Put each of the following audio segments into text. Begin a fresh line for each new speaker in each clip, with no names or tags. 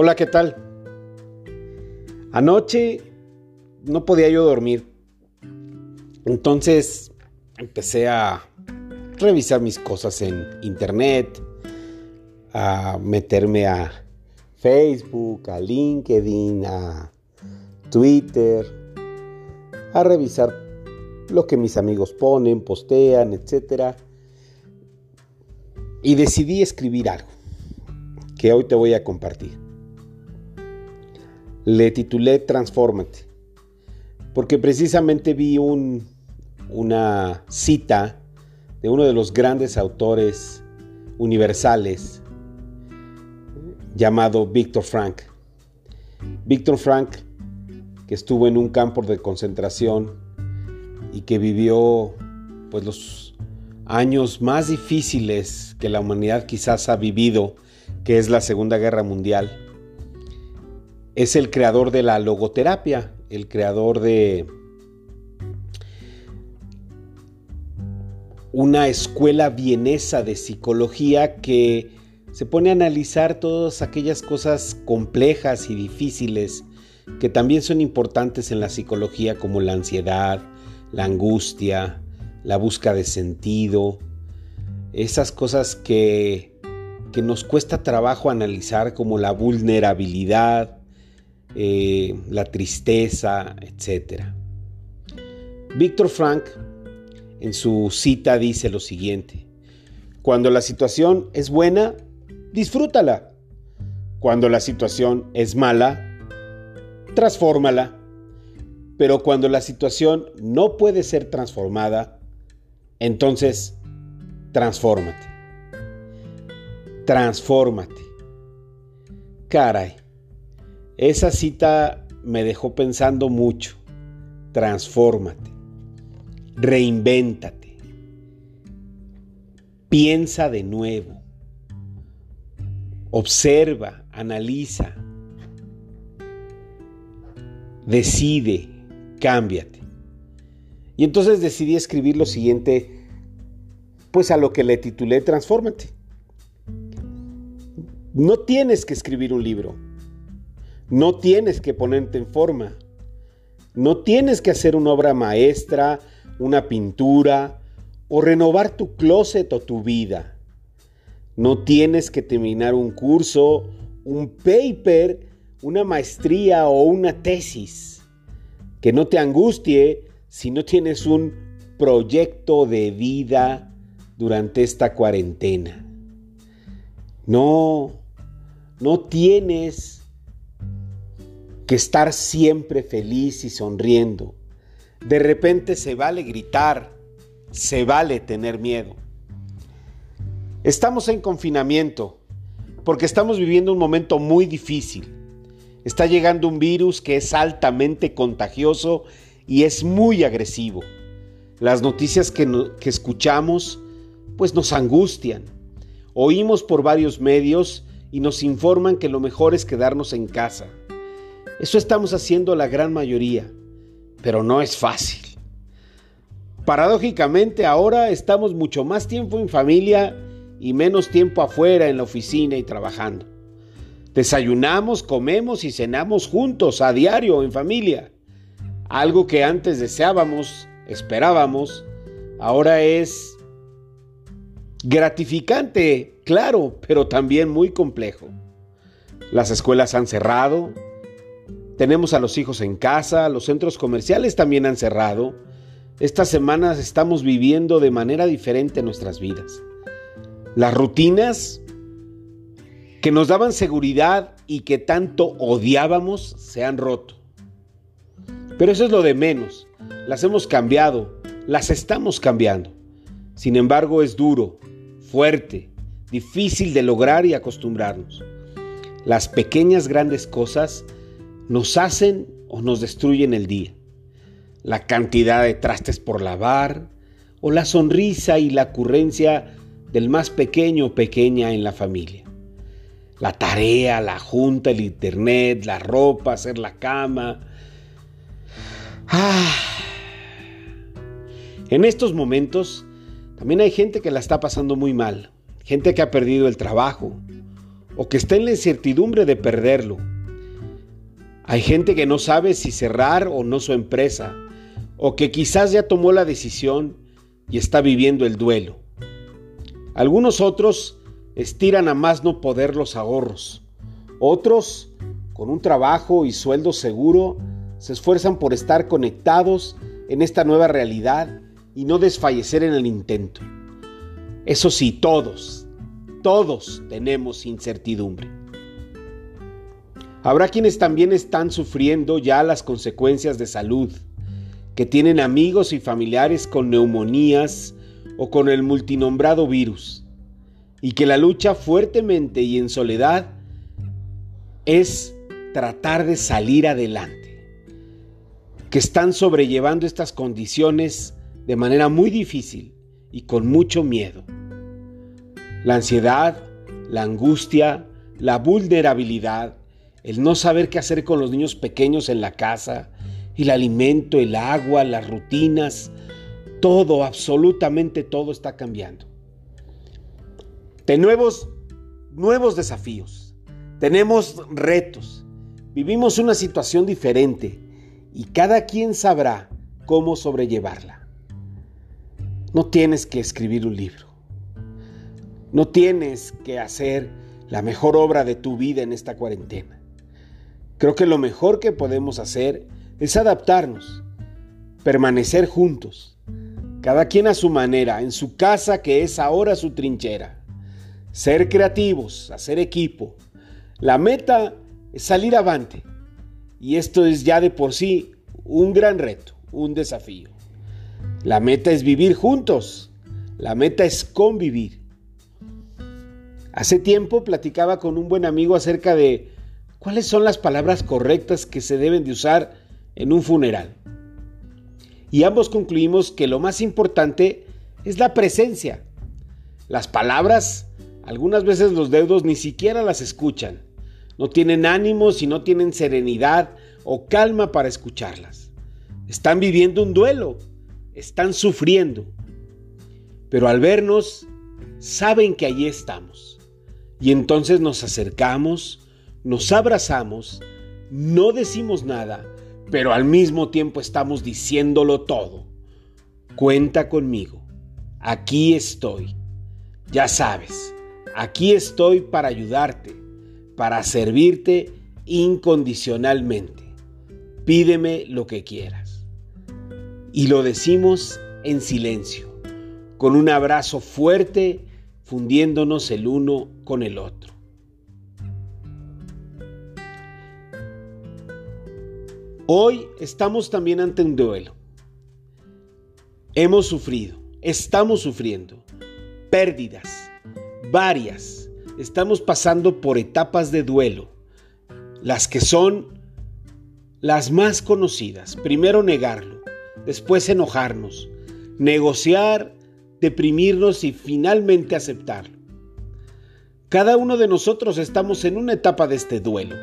Hola, ¿qué tal? Anoche no podía yo dormir. Entonces empecé a revisar mis cosas en internet, a meterme a Facebook, a LinkedIn, a Twitter, a revisar lo que mis amigos ponen, postean, etc. Y decidí escribir algo que hoy te voy a compartir. Le titulé Transfórmate, porque precisamente vi un, una cita de uno de los grandes autores universales llamado Víctor Frank. Víctor Frank, que estuvo en un campo de concentración y que vivió pues los años más difíciles que la humanidad quizás ha vivido, que es la Segunda Guerra Mundial. Es el creador de la logoterapia, el creador de una escuela vienesa de psicología que se pone a analizar todas aquellas cosas complejas y difíciles que también son importantes en la psicología como la ansiedad, la angustia, la búsqueda de sentido, esas cosas que, que nos cuesta trabajo analizar como la vulnerabilidad, eh, la tristeza, etc. Víctor Frank en su cita dice lo siguiente, cuando la situación es buena, disfrútala. Cuando la situación es mala, transfórmala. Pero cuando la situación no puede ser transformada, entonces transfórmate. Transfórmate. Caray, esa cita me dejó pensando mucho. Transfórmate. Reinvéntate. Piensa de nuevo. Observa, analiza. Decide, cámbiate. Y entonces decidí escribir lo siguiente, pues a lo que le titulé Transfórmate. No tienes que escribir un libro. No tienes que ponerte en forma. No tienes que hacer una obra maestra una pintura o renovar tu closet o tu vida. No tienes que terminar un curso, un paper, una maestría o una tesis. Que no te angustie si no tienes un proyecto de vida durante esta cuarentena. No, no tienes que estar siempre feliz y sonriendo. De repente se vale gritar, se vale tener miedo. Estamos en confinamiento porque estamos viviendo un momento muy difícil. Está llegando un virus que es altamente contagioso y es muy agresivo. Las noticias que, que escuchamos pues nos angustian. Oímos por varios medios y nos informan que lo mejor es quedarnos en casa. Eso estamos haciendo la gran mayoría pero no es fácil. Paradójicamente ahora estamos mucho más tiempo en familia y menos tiempo afuera en la oficina y trabajando. Desayunamos, comemos y cenamos juntos a diario en familia. Algo que antes deseábamos, esperábamos, ahora es gratificante, claro, pero también muy complejo. Las escuelas han cerrado, tenemos a los hijos en casa, los centros comerciales también han cerrado. Estas semanas estamos viviendo de manera diferente nuestras vidas. Las rutinas que nos daban seguridad y que tanto odiábamos se han roto. Pero eso es lo de menos. Las hemos cambiado, las estamos cambiando. Sin embargo, es duro, fuerte, difícil de lograr y acostumbrarnos. Las pequeñas grandes cosas nos hacen o nos destruyen el día. La cantidad de trastes por lavar o la sonrisa y la ocurrencia del más pequeño o pequeña en la familia. La tarea, la junta, el internet, la ropa, hacer la cama. Ah. En estos momentos también hay gente que la está pasando muy mal, gente que ha perdido el trabajo o que está en la incertidumbre de perderlo. Hay gente que no sabe si cerrar o no su empresa, o que quizás ya tomó la decisión y está viviendo el duelo. Algunos otros estiran a más no poder los ahorros. Otros, con un trabajo y sueldo seguro, se esfuerzan por estar conectados en esta nueva realidad y no desfallecer en el intento. Eso sí, todos, todos tenemos incertidumbre. Habrá quienes también están sufriendo ya las consecuencias de salud, que tienen amigos y familiares con neumonías o con el multinombrado virus, y que la lucha fuertemente y en soledad es tratar de salir adelante, que están sobrellevando estas condiciones de manera muy difícil y con mucho miedo. La ansiedad, la angustia, la vulnerabilidad, el no saber qué hacer con los niños pequeños en la casa, el alimento, el agua, las rutinas, todo, absolutamente todo está cambiando. De nuevos, nuevos desafíos, tenemos retos, vivimos una situación diferente y cada quien sabrá cómo sobrellevarla. No tienes que escribir un libro. No tienes que hacer la mejor obra de tu vida en esta cuarentena. Creo que lo mejor que podemos hacer es adaptarnos, permanecer juntos, cada quien a su manera, en su casa que es ahora su trinchera. Ser creativos, hacer equipo. La meta es salir avante. Y esto es ya de por sí un gran reto, un desafío. La meta es vivir juntos. La meta es convivir. Hace tiempo platicaba con un buen amigo acerca de cuáles son las palabras correctas que se deben de usar en un funeral. Y ambos concluimos que lo más importante es la presencia. Las palabras, algunas veces los deudos ni siquiera las escuchan. No tienen ánimos y no tienen serenidad o calma para escucharlas. Están viviendo un duelo están sufriendo, pero al vernos saben que allí estamos. Y entonces nos acercamos, nos abrazamos, no decimos nada, pero al mismo tiempo estamos diciéndolo todo. Cuenta conmigo, aquí estoy. Ya sabes, aquí estoy para ayudarte, para servirte incondicionalmente. Pídeme lo que quieras. Y lo decimos en silencio, con un abrazo fuerte, fundiéndonos el uno con el otro. Hoy estamos también ante un duelo. Hemos sufrido, estamos sufriendo pérdidas, varias. Estamos pasando por etapas de duelo, las que son las más conocidas. Primero negarlo, después enojarnos, negociar, deprimirnos y finalmente aceptarlo. Cada uno de nosotros estamos en una etapa de este duelo.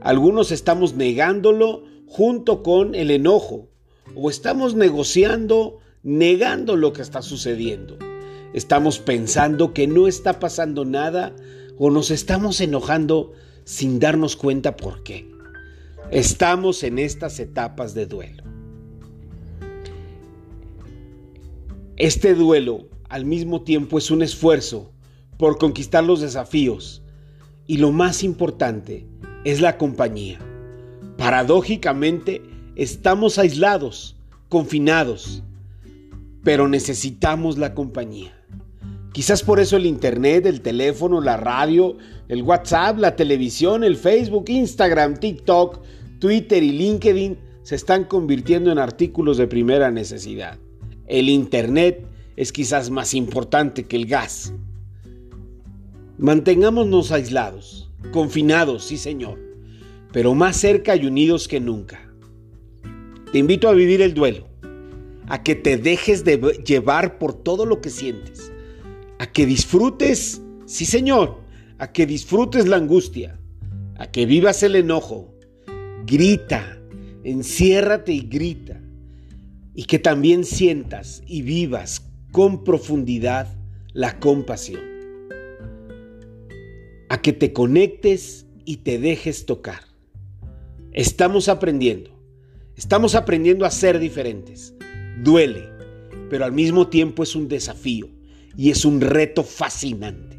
Algunos estamos negándolo junto con el enojo o estamos negociando negando lo que está sucediendo. Estamos pensando que no está pasando nada o nos estamos enojando sin darnos cuenta por qué. Estamos en estas etapas de duelo. Este duelo al mismo tiempo es un esfuerzo por conquistar los desafíos y lo más importante es la compañía. Paradójicamente estamos aislados, confinados, pero necesitamos la compañía. Quizás por eso el Internet, el teléfono, la radio, el WhatsApp, la televisión, el Facebook, Instagram, TikTok, Twitter y LinkedIn se están convirtiendo en artículos de primera necesidad el Internet es quizás más importante que el gas. Mantengámonos aislados, confinados, sí señor, pero más cerca y unidos que nunca. Te invito a vivir el duelo, a que te dejes de llevar por todo lo que sientes, a que disfrutes, sí señor, a que disfrutes la angustia, a que vivas el enojo. Grita, enciérrate y grita y que también sientas y vivas con profundidad la compasión. a que te conectes y te dejes tocar. Estamos aprendiendo, estamos aprendiendo a ser diferentes. Duele, pero al mismo tiempo es un desafío y es un reto fascinante.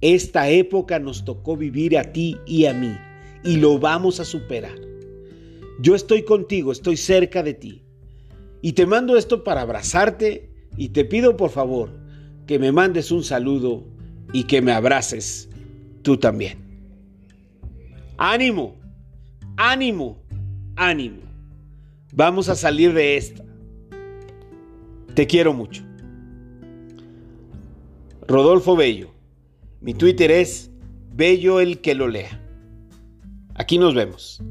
Esta época nos tocó vivir a ti y a mí y lo vamos a superar. Yo estoy contigo, estoy cerca de ti. Y te mando esto para abrazarte y te pido por favor que me mandes un saludo y que me abraces tú también. Ánimo, ánimo, ánimo. Vamos a salir de esta. Te quiero mucho. Rodolfo Bello. Mi Twitter es Bello el que lo lea. Aquí nos vemos.